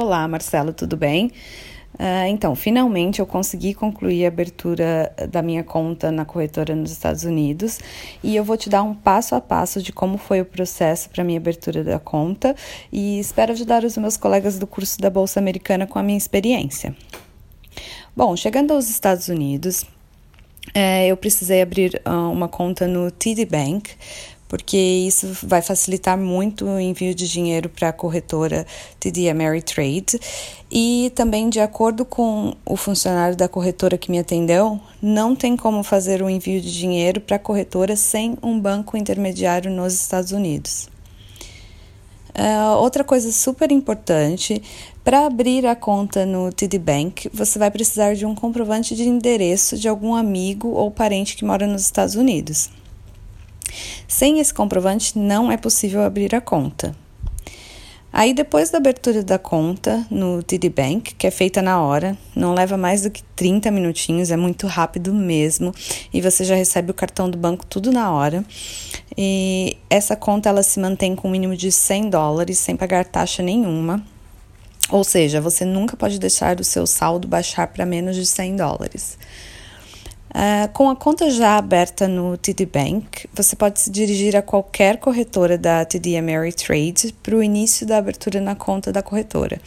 Olá, Marcelo, tudo bem? Uh, então, finalmente eu consegui concluir a abertura da minha conta na corretora nos Estados Unidos e eu vou te dar um passo a passo de como foi o processo para minha abertura da conta e espero ajudar os meus colegas do curso da Bolsa Americana com a minha experiência. Bom, chegando aos Estados Unidos, é, eu precisei abrir uh, uma conta no TD Bank porque isso vai facilitar muito o envio de dinheiro para a corretora TD Ameritrade. E também, de acordo com o funcionário da corretora que me atendeu, não tem como fazer o envio de dinheiro para a corretora sem um banco intermediário nos Estados Unidos. Uh, outra coisa super importante, para abrir a conta no TD Bank, você vai precisar de um comprovante de endereço de algum amigo ou parente que mora nos Estados Unidos. Sem esse comprovante, não é possível abrir a conta. Aí, depois da abertura da conta no TD Bank, que é feita na hora, não leva mais do que 30 minutinhos, é muito rápido mesmo, e você já recebe o cartão do banco tudo na hora. E essa conta ela se mantém com um mínimo de 100 dólares, sem pagar taxa nenhuma. Ou seja, você nunca pode deixar o seu saldo baixar para menos de 100 dólares. Uh, com a conta já aberta no TD Bank, você pode se dirigir a qualquer corretora da TD Ameritrade para o início da abertura na conta da corretora.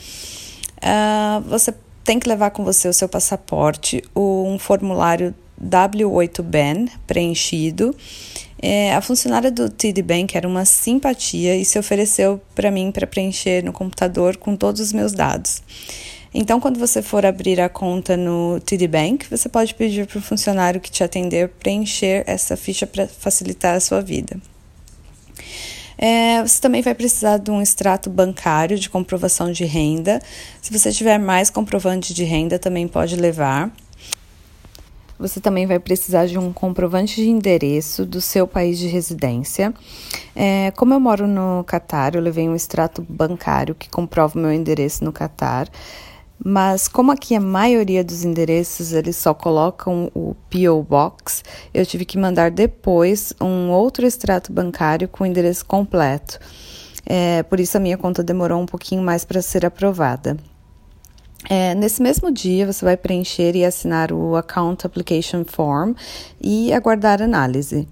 Uh, você tem que levar com você o seu passaporte, um formulário W8BAN preenchido. É, a funcionária do TD Bank era uma simpatia e se ofereceu para mim para preencher no computador com todos os meus dados. Então, quando você for abrir a conta no TD Bank, você pode pedir para o funcionário que te atender preencher essa ficha para facilitar a sua vida. É, você também vai precisar de um extrato bancário de comprovação de renda. Se você tiver mais comprovante de renda, também pode levar. Você também vai precisar de um comprovante de endereço do seu país de residência. É, como eu moro no Catar, eu levei um extrato bancário que comprova o meu endereço no Catar. Mas como aqui a maioria dos endereços eles só colocam o PO Box, eu tive que mandar depois um outro extrato bancário com o endereço completo. É, por isso a minha conta demorou um pouquinho mais para ser aprovada. É, nesse mesmo dia, você vai preencher e assinar o Account Application Form e aguardar análise.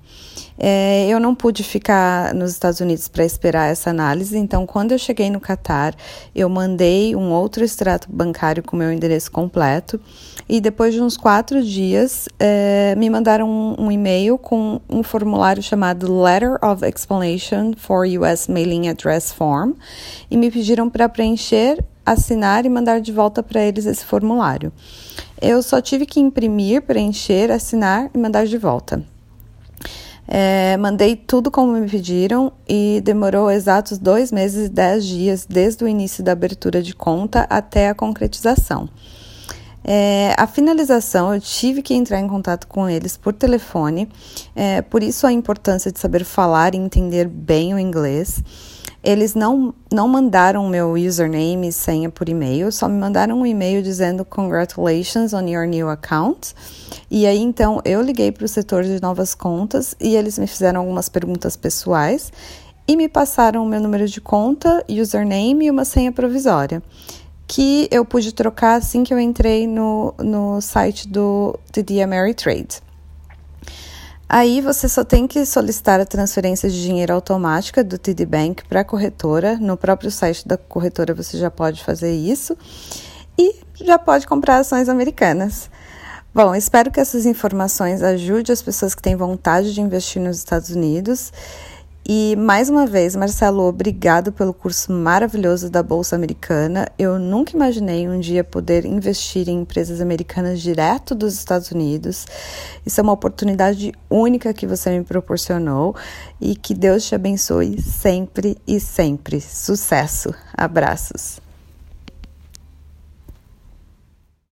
É, eu não pude ficar nos Estados Unidos para esperar essa análise, então, quando eu cheguei no Catar, eu mandei um outro extrato bancário com meu endereço completo e depois de uns quatro dias, é, me mandaram um, um e-mail com um formulário chamado Letter of Explanation for US Mailing Address Form e me pediram para preencher assinar e mandar de volta para eles esse formulário. Eu só tive que imprimir, preencher, assinar e mandar de volta. É, mandei tudo como me pediram e demorou exatos dois meses e dez dias desde o início da abertura de conta até a concretização. É, a finalização, eu tive que entrar em contato com eles por telefone, é, por isso a importância de saber falar e entender bem o inglês. Eles não, não mandaram meu username e senha por e-mail, só me mandaram um e-mail dizendo congratulations on your new account. E aí então eu liguei para o setor de novas contas e eles me fizeram algumas perguntas pessoais e me passaram o meu número de conta, username e uma senha provisória, que eu pude trocar assim que eu entrei no, no site do TD Ameritrade. Aí você só tem que solicitar a transferência de dinheiro automática do TD Bank para a corretora. No próprio site da corretora você já pode fazer isso e já pode comprar ações americanas. Bom, espero que essas informações ajudem as pessoas que têm vontade de investir nos Estados Unidos e mais uma vez, Marcelo, obrigado pelo curso maravilhoso da Bolsa Americana. Eu nunca imaginei um dia poder investir em empresas americanas direto dos Estados Unidos. Isso é uma oportunidade única que você me proporcionou e que Deus te abençoe sempre e sempre. Sucesso! Abraços!